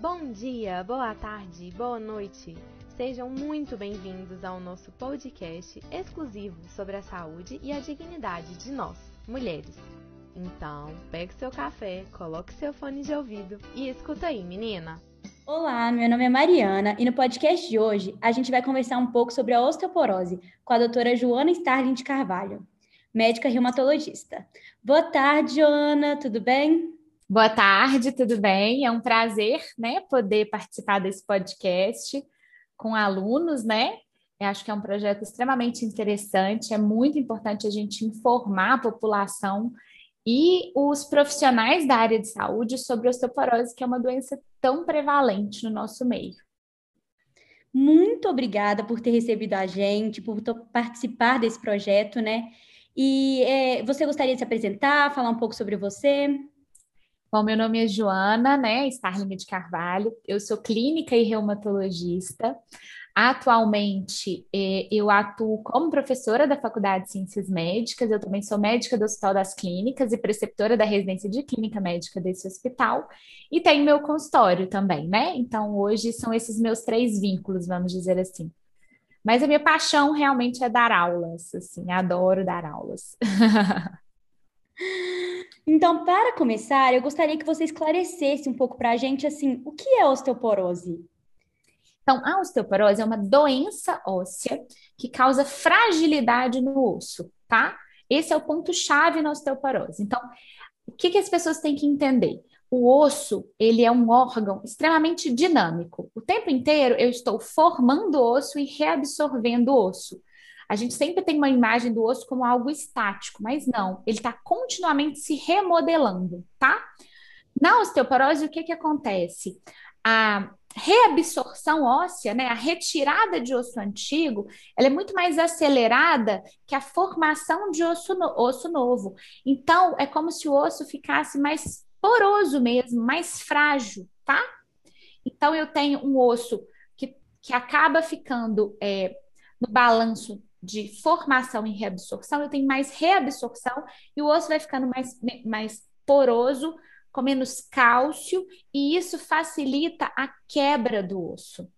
Bom dia, boa tarde, boa noite. Sejam muito bem-vindos ao nosso podcast exclusivo sobre a saúde e a dignidade de nós, mulheres. Então, pegue seu café, coloque seu fone de ouvido e escuta aí, menina. Olá, meu nome é Mariana e no podcast de hoje a gente vai conversar um pouco sobre a osteoporose com a doutora Joana Starling de Carvalho, médica reumatologista. Boa tarde, Joana, tudo bem? Boa tarde, tudo bem? É um prazer, né, poder participar desse podcast com alunos, né? Eu acho que é um projeto extremamente interessante, é muito importante a gente informar a população e os profissionais da área de saúde sobre osteoporose, que é uma doença tão prevalente no nosso meio. Muito obrigada por ter recebido a gente, por participar desse projeto, né? E é, você gostaria de se apresentar, falar um pouco sobre você? Bom, meu nome é Joana, né, Starling de Carvalho, eu sou clínica e reumatologista. Atualmente, eh, eu atuo como professora da Faculdade de Ciências Médicas, eu também sou médica do Hospital das Clínicas e preceptora da residência de clínica médica desse hospital, e tenho meu consultório também, né? Então, hoje são esses meus três vínculos, vamos dizer assim. Mas a minha paixão realmente é dar aulas, assim, adoro dar aulas. Então, para começar, eu gostaria que você esclarecesse um pouco para a gente, assim, o que é osteoporose? Então, a osteoporose é uma doença óssea que causa fragilidade no osso, tá? Esse é o ponto-chave na osteoporose. Então, o que, que as pessoas têm que entender? O osso, ele é um órgão extremamente dinâmico. O tempo inteiro eu estou formando osso e reabsorvendo osso. A gente sempre tem uma imagem do osso como algo estático, mas não, ele está continuamente se remodelando, tá? Na osteoporose, o que, que acontece? A reabsorção óssea, né, a retirada de osso antigo, ela é muito mais acelerada que a formação de osso, no, osso novo. Então, é como se o osso ficasse mais poroso mesmo, mais frágil, tá? Então, eu tenho um osso que, que acaba ficando é, no balanço de formação e reabsorção, eu tenho mais reabsorção e o osso vai ficando mais, mais poroso, com menos cálcio, e isso facilita a quebra do osso,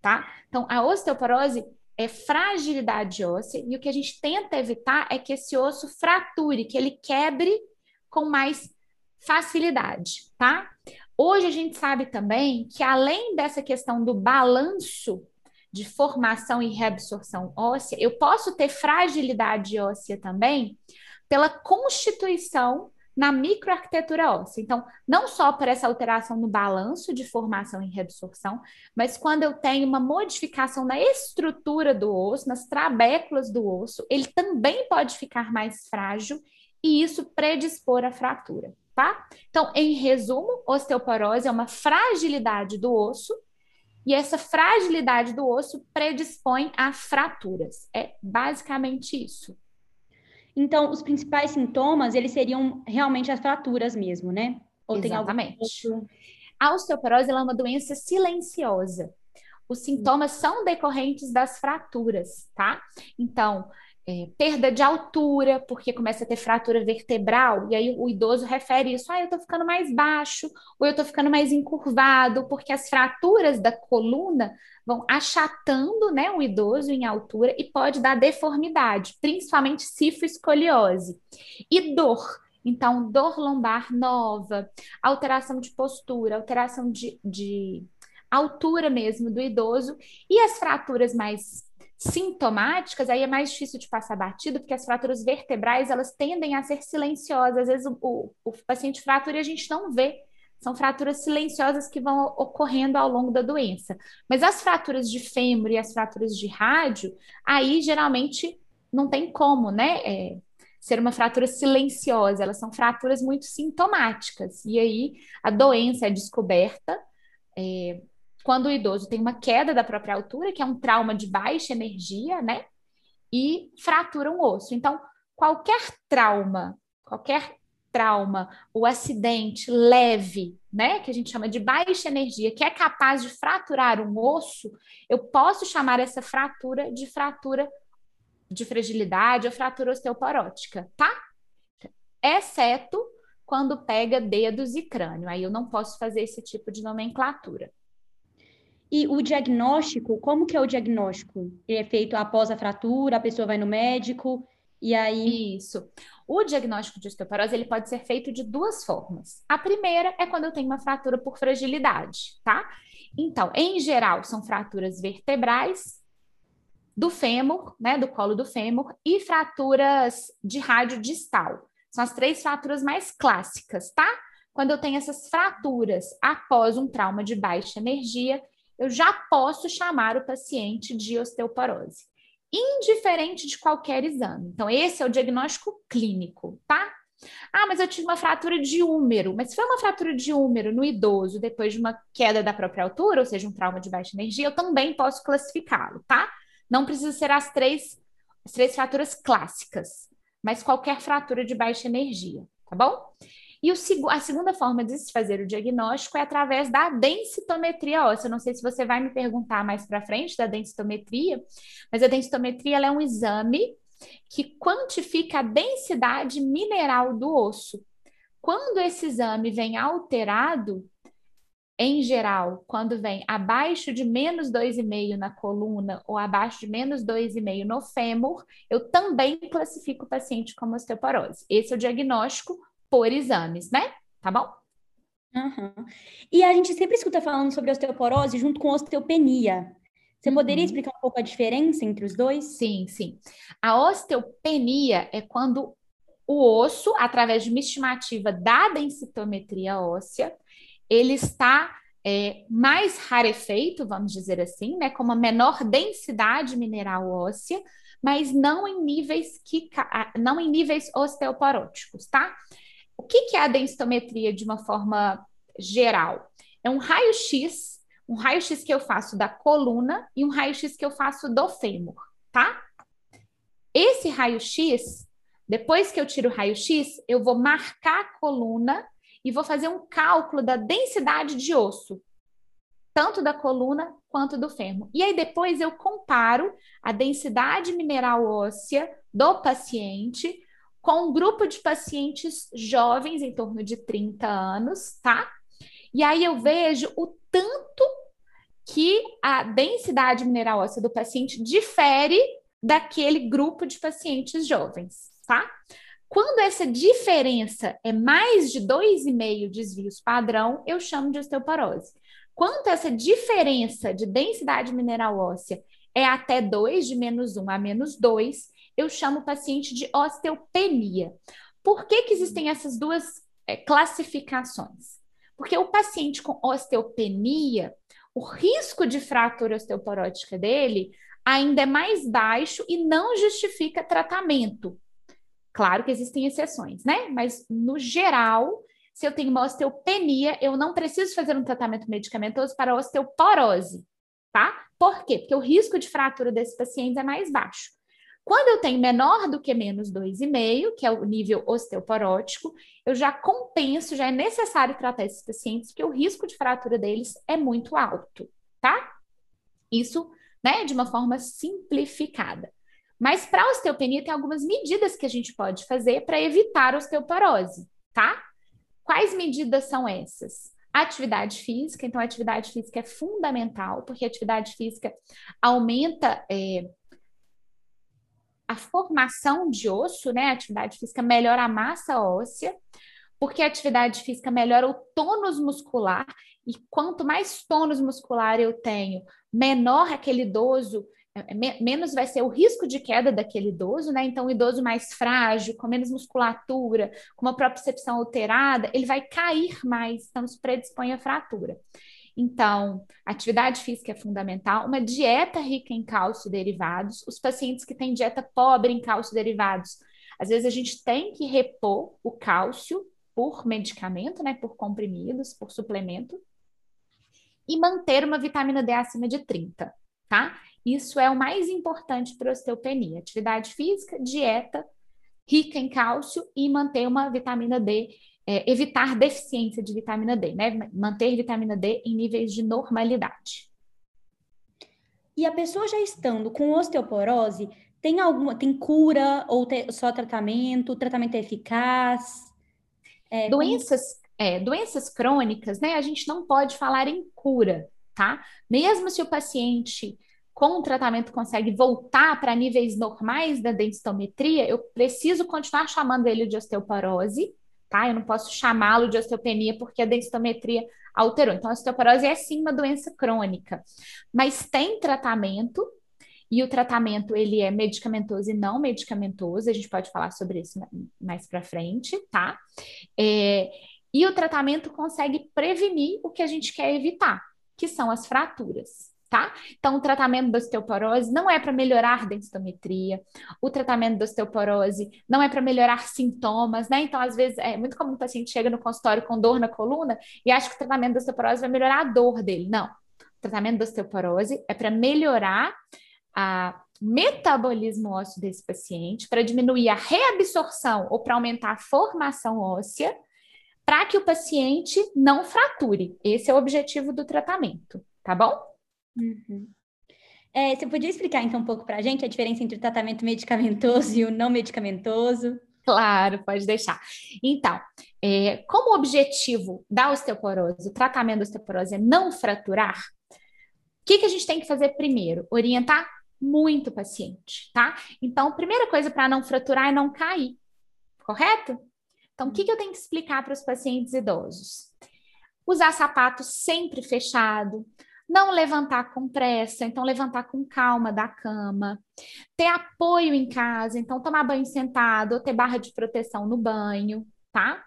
tá? Então, a osteoporose é fragilidade óssea, e o que a gente tenta evitar é que esse osso frature, que ele quebre com mais facilidade, tá? Hoje a gente sabe também que além dessa questão do balanço de formação e reabsorção óssea, eu posso ter fragilidade óssea também pela constituição na microarquitetura óssea. Então, não só por essa alteração no balanço de formação e reabsorção, mas quando eu tenho uma modificação na estrutura do osso, nas trabéculas do osso, ele também pode ficar mais frágil e isso predispor à fratura, tá? Então, em resumo, osteoporose é uma fragilidade do osso e essa fragilidade do osso predispõe a fraturas. É basicamente isso. Então, os principais sintomas, eles seriam realmente as fraturas mesmo, né? Ou Exatamente. Algum... A osteoporose é uma doença silenciosa. Os sintomas são decorrentes das fraturas, tá? Então, é, perda de altura, porque começa a ter fratura vertebral, e aí o idoso refere isso, ah, eu tô ficando mais baixo, ou eu tô ficando mais encurvado, porque as fraturas da coluna vão achatando, né, o idoso em altura e pode dar deformidade, principalmente cifoescoliose. E dor, então, dor lombar nova, alteração de postura, alteração de, de altura mesmo do idoso, e as fraturas mais sintomáticas, aí é mais difícil de passar batido, porque as fraturas vertebrais, elas tendem a ser silenciosas. Às vezes o, o, o paciente fratura e a gente não vê. São fraturas silenciosas que vão ocorrendo ao longo da doença. Mas as fraturas de fêmur e as fraturas de rádio, aí geralmente não tem como, né? É, ser uma fratura silenciosa, elas são fraturas muito sintomáticas. E aí a doença é descoberta. É, quando o idoso tem uma queda da própria altura, que é um trauma de baixa energia, né? E fratura um osso. Então, qualquer trauma, qualquer trauma ou acidente leve, né, que a gente chama de baixa energia, que é capaz de fraturar um osso, eu posso chamar essa fratura de fratura de fragilidade ou fratura osteoporótica, tá? Exceto quando pega dedos e crânio. Aí eu não posso fazer esse tipo de nomenclatura. E o diagnóstico, como que é o diagnóstico? Ele é feito após a fratura, a pessoa vai no médico e aí... Isso. O diagnóstico de osteoporose ele pode ser feito de duas formas. A primeira é quando eu tenho uma fratura por fragilidade, tá? Então, em geral, são fraturas vertebrais do fêmur, né, do colo do fêmur, e fraturas de rádio distal. São as três fraturas mais clássicas, tá? Quando eu tenho essas fraturas após um trauma de baixa energia, eu já posso chamar o paciente de osteoporose, indiferente de qualquer exame. Então, esse é o diagnóstico clínico, tá? Ah, mas eu tive uma fratura de úmero. Mas se foi uma fratura de úmero no idoso depois de uma queda da própria altura, ou seja, um trauma de baixa energia, eu também posso classificá-lo, tá? Não precisa ser as três, as três fraturas clássicas, mas qualquer fratura de baixa energia, tá bom? E o, a segunda forma de se fazer o diagnóstico é através da densitometria óssea. Não sei se você vai me perguntar mais para frente da densitometria, mas a densitometria é um exame que quantifica a densidade mineral do osso. Quando esse exame vem alterado, em geral, quando vem abaixo de menos 2,5 na coluna ou abaixo de menos 2,5 no fêmur, eu também classifico o paciente como osteoporose. Esse é o diagnóstico por exames, né? Tá bom? Uhum. E a gente sempre escuta falando sobre osteoporose junto com osteopenia. Você poderia uhum. explicar um pouco a diferença entre os dois? Sim, sim. A osteopenia é quando o osso, através de uma estimativa da densitometria óssea, ele está é, mais rarefeito, vamos dizer assim, né, com uma menor densidade mineral óssea, mas não em níveis que não em níveis osteoporóticos, tá? O que, que é a densitometria de uma forma geral? É um raio-x um raio-x que eu faço da coluna e um raio-x que eu faço do fêmur, tá? Esse raio-x, depois que eu tiro o raio-x, eu vou marcar a coluna e vou fazer um cálculo da densidade de osso, tanto da coluna quanto do fêmur. E aí depois eu comparo a densidade mineral óssea do paciente com um grupo de pacientes jovens, em torno de 30 anos, tá? E aí eu vejo o tanto que a densidade mineral óssea do paciente difere daquele grupo de pacientes jovens, tá? Quando essa diferença é mais de 2,5 desvios padrão, eu chamo de osteoporose. Quando essa diferença de densidade mineral óssea é até 2, de menos 1 a menos 2, eu chamo o paciente de osteopenia. Por que, que existem essas duas é, classificações? Porque o paciente com osteopenia, o risco de fratura osteoporótica dele ainda é mais baixo e não justifica tratamento. Claro que existem exceções, né? Mas no geral, se eu tenho uma osteopenia, eu não preciso fazer um tratamento medicamentoso para osteoporose, tá? Por quê? Porque o risco de fratura desses pacientes é mais baixo. Quando eu tenho menor do que menos 2,5, que é o nível osteoporótico, eu já compenso, já é necessário tratar esses pacientes, porque o risco de fratura deles é muito alto, tá? Isso, né, de uma forma simplificada. Mas para osteopenia tem algumas medidas que a gente pode fazer para evitar osteoporose, tá? Quais medidas são essas? Atividade física, então atividade física é fundamental, porque atividade física aumenta é, a formação de osso, né? A atividade física melhora a massa óssea, porque a atividade física melhora o tônus muscular, e quanto mais tônus muscular eu tenho, menor aquele idoso, é, é, menos vai ser o risco de queda daquele idoso, né? Então, o idoso mais frágil, com menos musculatura, com uma propriocepção alterada, ele vai cair mais, então se predispõe à fratura. Então, atividade física é fundamental, uma dieta rica em cálcio derivados. Os pacientes que têm dieta pobre em cálcio derivados, às vezes a gente tem que repor o cálcio por medicamento, né, por comprimidos, por suplemento, e manter uma vitamina D acima de 30, tá? Isso é o mais importante para a osteopenia. Atividade física, dieta rica em cálcio e manter uma vitamina D é, evitar deficiência de vitamina D, né? Manter vitamina D em níveis de normalidade. E a pessoa já estando com osteoporose, tem alguma, tem cura ou só tratamento? O tratamento é eficaz? É, doenças, é, doenças crônicas, né? A gente não pode falar em cura, tá? Mesmo se o paciente com o tratamento consegue voltar para níveis normais da densitometria, eu preciso continuar chamando ele de osteoporose, tá? Eu não posso chamá-lo de osteopenia porque a densitometria alterou. Então, a osteoporose é sim uma doença crônica, mas tem tratamento e o tratamento ele é medicamentoso e não medicamentoso. A gente pode falar sobre isso mais para frente, tá? É, e o tratamento consegue prevenir o que a gente quer evitar, que são as fraturas tá? Então, o tratamento da osteoporose não é para melhorar densitometria, o tratamento da osteoporose não é para melhorar sintomas, né? Então, às vezes, é muito comum o paciente chega no consultório com dor na coluna e acha que o tratamento da osteoporose vai melhorar a dor dele. Não. O tratamento da osteoporose é para melhorar a metabolismo ósseo desse paciente, para diminuir a reabsorção ou para aumentar a formação óssea, para que o paciente não frature. Esse é o objetivo do tratamento, tá bom? Uhum. É, você podia explicar então um pouco para a gente a diferença entre o tratamento medicamentoso e o não medicamentoso? Claro, pode deixar. Então, é, como objetivo da osteoporose, o tratamento da osteoporose é não fraturar, o que, que a gente tem que fazer primeiro? Orientar muito o paciente, tá? Então, primeira coisa para não fraturar é não cair, correto? Então, o que, que eu tenho que explicar para os pacientes idosos? Usar sapato sempre fechado, não levantar com pressa, então levantar com calma da cama. Ter apoio em casa, então tomar banho sentado ou ter barra de proteção no banho, tá?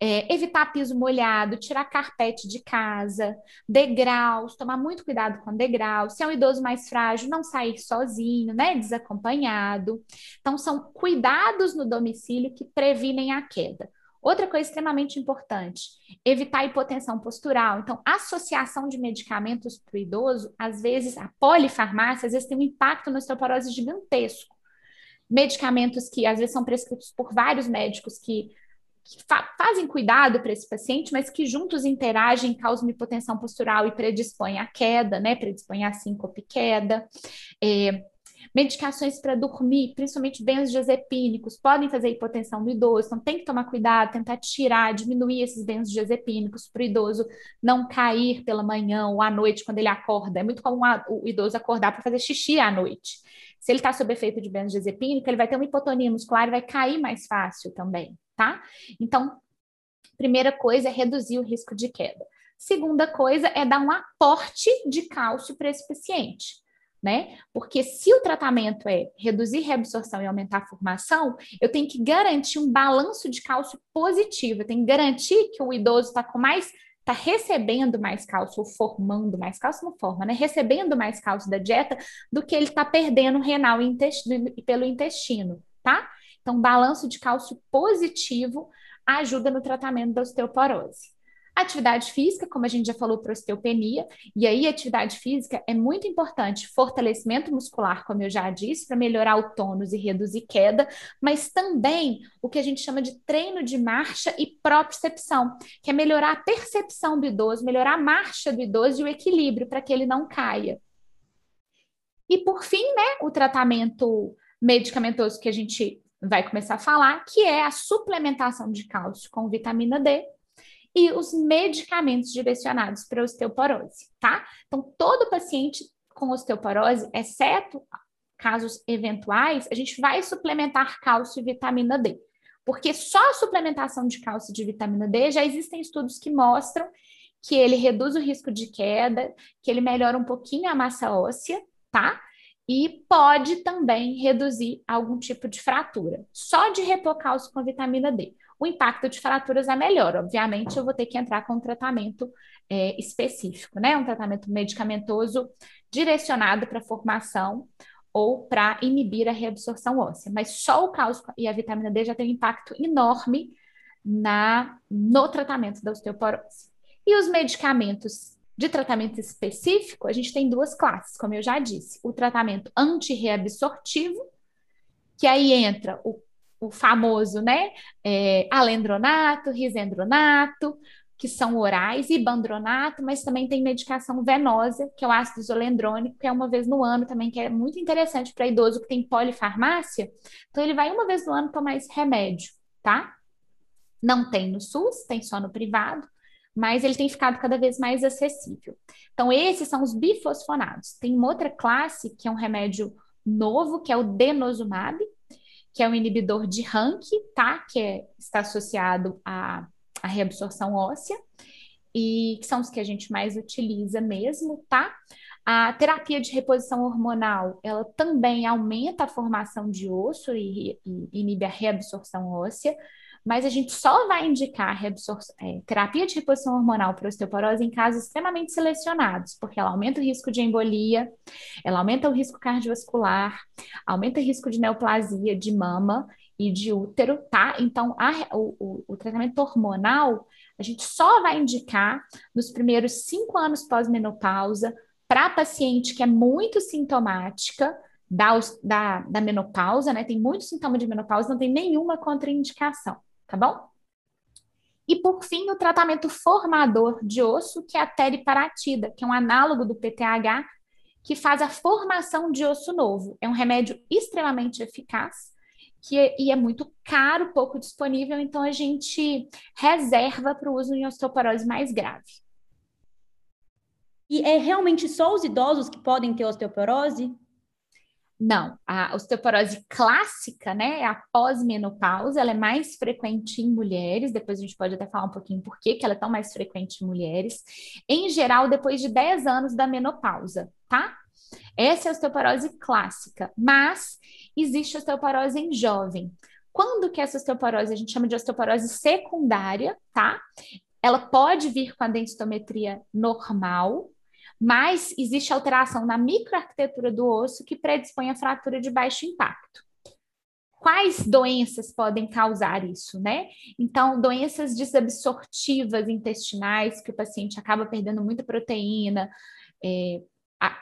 É, evitar piso molhado, tirar carpete de casa, degraus, tomar muito cuidado com degraus. Se é um idoso mais frágil, não sair sozinho, né? Desacompanhado. Então, são cuidados no domicílio que previnem a queda. Outra coisa extremamente importante, evitar hipotensão postural. Então, associação de medicamentos para o idoso, às vezes, a polifarmácia, às vezes tem um impacto na osteoporose gigantesco. Medicamentos que às vezes são prescritos por vários médicos que, que fa fazem cuidado para esse paciente, mas que juntos interagem, causam hipotensão postural e predispõem à queda, né? Predispõem a síncope queda. É, Medicações para dormir, principalmente benzodiazepínicos, podem fazer hipotensão no idoso, então tem que tomar cuidado, tentar tirar, diminuir esses benzodiazepínicos para o idoso não cair pela manhã ou à noite quando ele acorda. É muito comum o idoso acordar para fazer xixi à noite. Se ele está sob efeito de benzodiazepínico, ele vai ter uma hipotonia muscular e vai cair mais fácil também, tá? Então, primeira coisa é reduzir o risco de queda. Segunda coisa é dar um aporte de cálcio para esse paciente né? Porque se o tratamento é reduzir reabsorção e aumentar a formação, eu tenho que garantir um balanço de cálcio positivo, eu tenho que garantir que o idoso está com mais está recebendo mais cálcio ou formando mais cálcio, não forma, né? Recebendo mais cálcio da dieta do que ele está perdendo renal e pelo intestino, tá? Então, balanço de cálcio positivo ajuda no tratamento da osteoporose. Atividade física, como a gente já falou para osteopenia, e aí atividade física é muito importante, fortalecimento muscular, como eu já disse, para melhorar o tônus e reduzir queda, mas também o que a gente chama de treino de marcha e propriocepção, que é melhorar a percepção do idoso, melhorar a marcha do idoso e o equilíbrio para que ele não caia. E por fim, né, o tratamento medicamentoso que a gente vai começar a falar, que é a suplementação de cálcio com vitamina D, e os medicamentos direcionados para osteoporose, tá? Então, todo paciente com osteoporose, exceto casos eventuais, a gente vai suplementar cálcio e vitamina D. Porque só a suplementação de cálcio e de vitamina D já existem estudos que mostram que ele reduz o risco de queda, que ele melhora um pouquinho a massa óssea, tá? E pode também reduzir algum tipo de fratura, só de repor cálcio com vitamina D o impacto de fraturas é melhor. Obviamente, eu vou ter que entrar com um tratamento é, específico, né? Um tratamento medicamentoso direcionado para formação ou para inibir a reabsorção óssea. Mas só o cálcio e a vitamina D já tem um impacto enorme na, no tratamento da osteoporose. E os medicamentos de tratamento específico, a gente tem duas classes, como eu já disse. O tratamento antirreabsortivo, que aí entra o o famoso, né? É, alendronato, risendronato, que são orais, e bandronato, mas também tem medicação venosa, que é o ácido isolendrônico, que é uma vez no ano também, que é muito interessante para idoso que tem polifarmácia. Então, ele vai uma vez no ano tomar esse remédio, tá? Não tem no SUS, tem só no privado, mas ele tem ficado cada vez mais acessível. Então, esses são os bifosfonados. Tem uma outra classe que é um remédio novo, que é o denosumab, que é um inibidor de RANK, tá? Que é, está associado à, à reabsorção óssea, e que são os que a gente mais utiliza mesmo, tá? A terapia de reposição hormonal, ela também aumenta a formação de osso e, e inibe a reabsorção óssea, mas a gente só vai indicar é, terapia de reposição hormonal para osteoporose em casos extremamente selecionados, porque ela aumenta o risco de embolia, ela aumenta o risco cardiovascular, aumenta o risco de neoplasia de mama e de útero, tá? Então, a, o, o, o tratamento hormonal a gente só vai indicar nos primeiros cinco anos pós-menopausa para paciente que é muito sintomática da, da, da menopausa, né? Tem muito sintoma de menopausa, não tem nenhuma contraindicação, tá bom? E por fim, o tratamento formador de osso, que é a teriparatida, que é um análogo do PTH, que faz a formação de osso novo. É um remédio extremamente eficaz que é, e é muito caro, pouco disponível, então a gente reserva para o uso em osteoporose mais grave. E é realmente só os idosos que podem ter osteoporose? Não, a osteoporose clássica, né, a pós-menopausa, ela é mais frequente em mulheres, depois a gente pode até falar um pouquinho por que ela é tão mais frequente em mulheres. Em geral, depois de 10 anos da menopausa, tá? Essa é a osteoporose clássica, mas existe osteoporose em jovem. Quando que essa osteoporose a gente chama de osteoporose secundária, tá? Ela pode vir com a densitometria normal, mas existe alteração na microarquitetura do osso que predispõe a fratura de baixo impacto. Quais doenças podem causar isso, né? Então, doenças desabsortivas intestinais, que o paciente acaba perdendo muita proteína, é,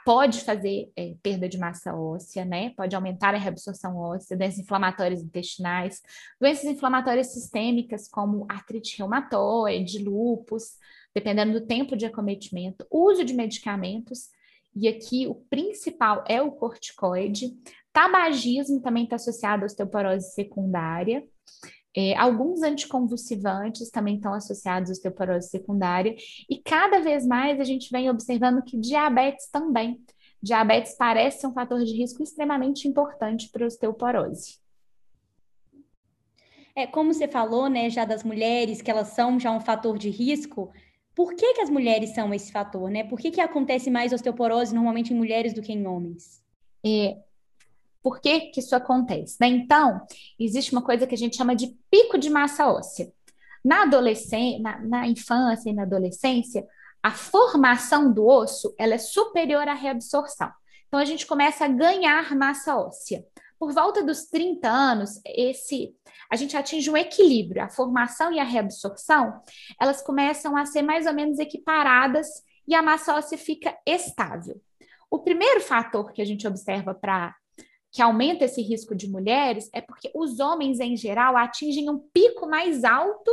pode fazer é, perda de massa óssea, né? Pode aumentar a reabsorção óssea, doenças inflamatórias intestinais, doenças inflamatórias sistêmicas, como artrite reumatoide, lúpus, dependendo do tempo de acometimento, uso de medicamentos, e aqui o principal é o corticoide. Tabagismo também está associado à osteoporose secundária. É, alguns anticonvulsivantes também estão associados à osteoporose secundária, e cada vez mais a gente vem observando que diabetes também. Diabetes parece ser um fator de risco extremamente importante para a osteoporose. É, como você falou, né, já das mulheres, que elas são já um fator de risco, por que, que as mulheres são esse fator, né? Por que, que acontece mais osteoporose normalmente em mulheres do que em homens? É, por que, que isso acontece? Né? Então, existe uma coisa que a gente chama de pico de massa óssea. Na adolescência, na, na infância e na adolescência, a formação do osso ela é superior à reabsorção. Então, a gente começa a ganhar massa óssea. Por volta dos 30 anos, esse a gente atinge um equilíbrio. A formação e a reabsorção, elas começam a ser mais ou menos equiparadas e a massa óssea fica estável. O primeiro fator que a gente observa para que aumenta esse risco de mulheres é porque os homens, em geral, atingem um pico mais alto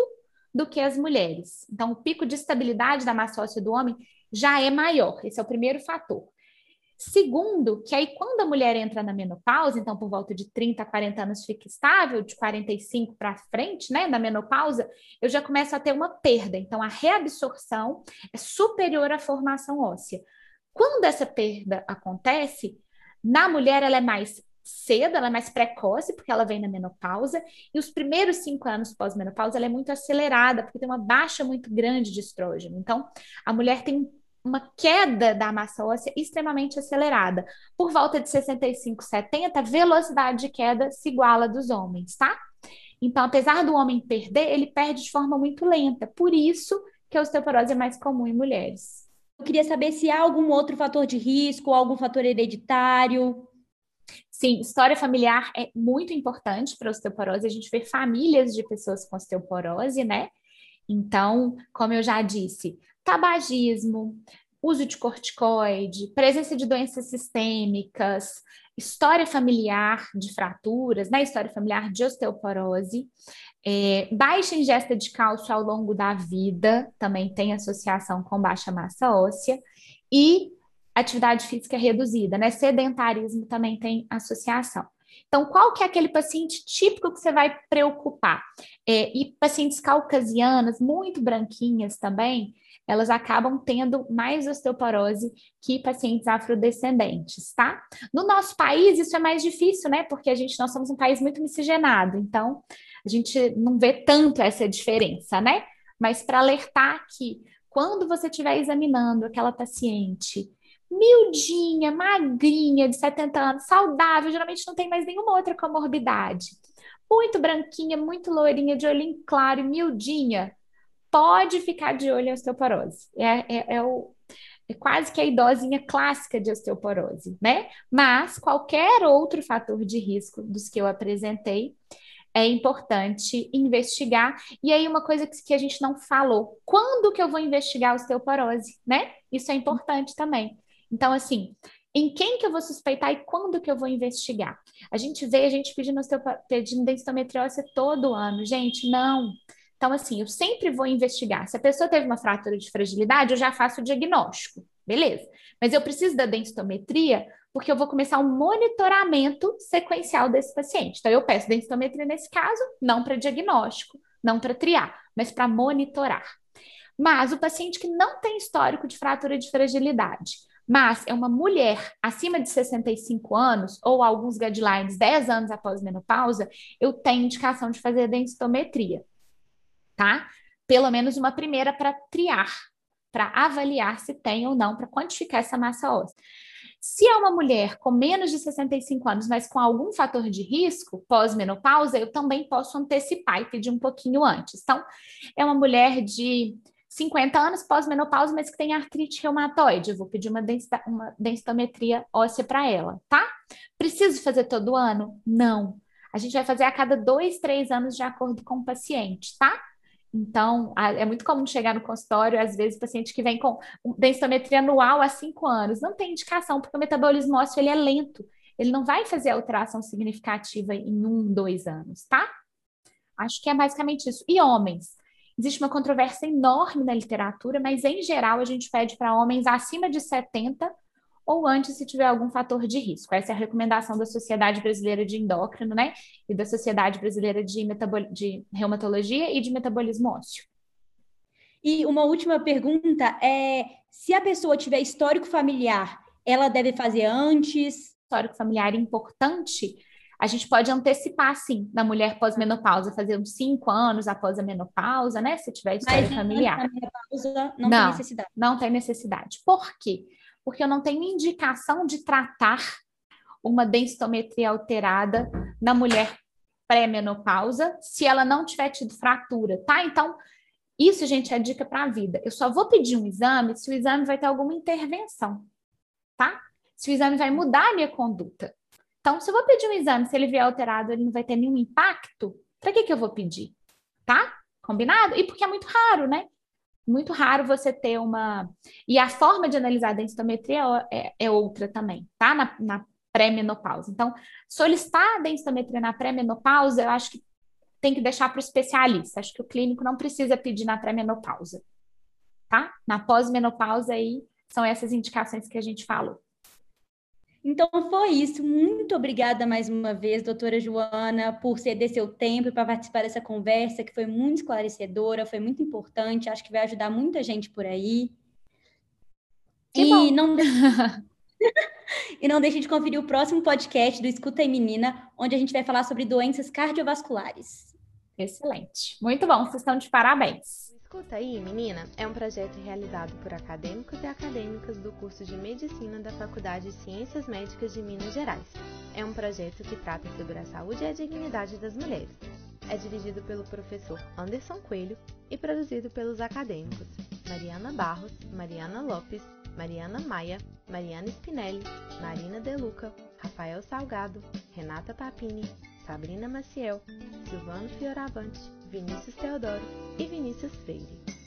do que as mulheres. Então, o pico de estabilidade da massa óssea do homem já é maior. Esse é o primeiro fator. Segundo, que aí quando a mulher entra na menopausa, então por volta de 30 a 40 anos fica estável, de 45 para frente, né, da menopausa, eu já começo a ter uma perda. Então a reabsorção é superior à formação óssea. Quando essa perda acontece, na mulher ela é mais cedo, ela é mais precoce, porque ela vem na menopausa, e os primeiros cinco anos pós-menopausa ela é muito acelerada, porque tem uma baixa muito grande de estrógeno. Então, a mulher tem uma queda da massa óssea extremamente acelerada. Por volta de 65, 70, a velocidade de queda se iguala dos homens, tá? Então, apesar do homem perder, ele perde de forma muito lenta. Por isso que a osteoporose é mais comum em mulheres. Eu queria saber se há algum outro fator de risco, algum fator hereditário. Sim, história familiar é muito importante para a osteoporose. A gente vê famílias de pessoas com osteoporose, né? Então, como eu já disse, tabagismo, uso de corticoide, presença de doenças sistêmicas, história familiar de fraturas, né? História familiar de osteoporose, é, baixa ingesta de cálcio ao longo da vida também tem associação com baixa massa óssea e atividade física reduzida, né? Sedentarismo também tem associação. Então, qual que é aquele paciente típico que você vai preocupar? É, e pacientes caucasianas, muito branquinhas também, elas acabam tendo mais osteoporose que pacientes afrodescendentes, tá? No nosso país, isso é mais difícil, né? Porque a gente, nós somos um país muito miscigenado, então a gente não vê tanto essa diferença, né? Mas para alertar que quando você estiver examinando aquela paciente miudinha, magrinha, de 70 anos, saudável, geralmente não tem mais nenhuma outra comorbidade. Muito branquinha, muito loirinha, de olhinho claro e miudinha, pode ficar de olho em osteoporose. É, é, é, o, é quase que a idosinha clássica de osteoporose, né? Mas qualquer outro fator de risco dos que eu apresentei, é importante investigar. E aí, uma coisa que, a gente não falou: quando que eu vou investigar a osteoporose, né? Isso é importante também. Então, assim, em quem que eu vou suspeitar e quando que eu vou investigar? A gente vê a gente pedindo, pedindo densitometria óssea todo ano. Gente, não. Então, assim, eu sempre vou investigar. Se a pessoa teve uma fratura de fragilidade, eu já faço o diagnóstico. Beleza. Mas eu preciso da densitometria porque eu vou começar um monitoramento sequencial desse paciente. Então, eu peço densitometria nesse caso, não para diagnóstico, não para triar, mas para monitorar. Mas o paciente que não tem histórico de fratura de fragilidade, mas é uma mulher acima de 65 anos, ou alguns guidelines 10 anos após menopausa, eu tenho indicação de fazer densitometria, tá? Pelo menos uma primeira para triar, para avaliar se tem ou não, para quantificar essa massa óssea. Se é uma mulher com menos de 65 anos, mas com algum fator de risco pós-menopausa, eu também posso antecipar e pedir um pouquinho antes. Então, é uma mulher de 50 anos pós-menopausa, mas que tem artrite reumatoide. Eu vou pedir uma, densita, uma densitometria óssea para ela, tá? Preciso fazer todo ano? Não. A gente vai fazer a cada dois, três anos de acordo com o paciente, tá? Então, é muito comum chegar no consultório, às vezes, paciente que vem com densitometria anual há cinco anos. Não tem indicação, porque o metabolismo ósseo ele é lento. Ele não vai fazer alteração significativa em um, dois anos, tá? Acho que é basicamente isso. E homens? Existe uma controvérsia enorme na literatura, mas em geral a gente pede para homens acima de 70 ou antes se tiver algum fator de risco. Essa é a recomendação da Sociedade Brasileira de Endócrino, né? E da Sociedade Brasileira de, Metabol... de Reumatologia e de Metabolismo Ósseo. E uma última pergunta é: se a pessoa tiver histórico familiar, ela deve fazer antes? Histórico familiar importante a gente pode antecipar, sim, na mulher pós-menopausa, fazer uns cinco anos após a menopausa, né? Se tiver história Mas, familiar. menopausa não, não tem necessidade. Não tem necessidade. Por quê? Porque eu não tenho indicação de tratar uma densitometria alterada na mulher pré-menopausa se ela não tiver tido fratura, tá? Então, isso, gente, é dica para a vida. Eu só vou pedir um exame se o exame vai ter alguma intervenção, tá? Se o exame vai mudar a minha conduta. Então, se eu vou pedir um exame, se ele vier alterado, ele não vai ter nenhum impacto, para que, que eu vou pedir? Tá? Combinado? E porque é muito raro, né? Muito raro você ter uma. E a forma de analisar a densitometria é, é outra também, tá? Na, na pré-menopausa. Então, solicitar a densitometria na pré-menopausa, eu acho que tem que deixar para o especialista. Acho que o clínico não precisa pedir na pré-menopausa, tá? Na pós-menopausa aí são essas indicações que a gente falou. Então foi isso. Muito obrigada mais uma vez, doutora Joana, por ceder seu tempo para participar dessa conversa, que foi muito esclarecedora, foi muito importante, acho que vai ajudar muita gente por aí. Que e bom. não E não deixe de conferir o próximo podcast do Escuta aí Menina, onde a gente vai falar sobre doenças cardiovasculares. Excelente. Muito bom, vocês estão de parabéns. Escuta aí, menina, é um projeto realizado por acadêmicos e acadêmicas do curso de Medicina da Faculdade de Ciências Médicas de Minas Gerais. É um projeto que trata sobre a saúde e a dignidade das mulheres. É dirigido pelo professor Anderson Coelho e produzido pelos acadêmicos Mariana Barros, Mariana Lopes, Mariana Maia, Mariana Spinelli, Marina Deluca, Rafael Salgado, Renata Papini, Sabrina Maciel, Silvano Fioravante, Vinícius Teodoro e Vinícius Freire.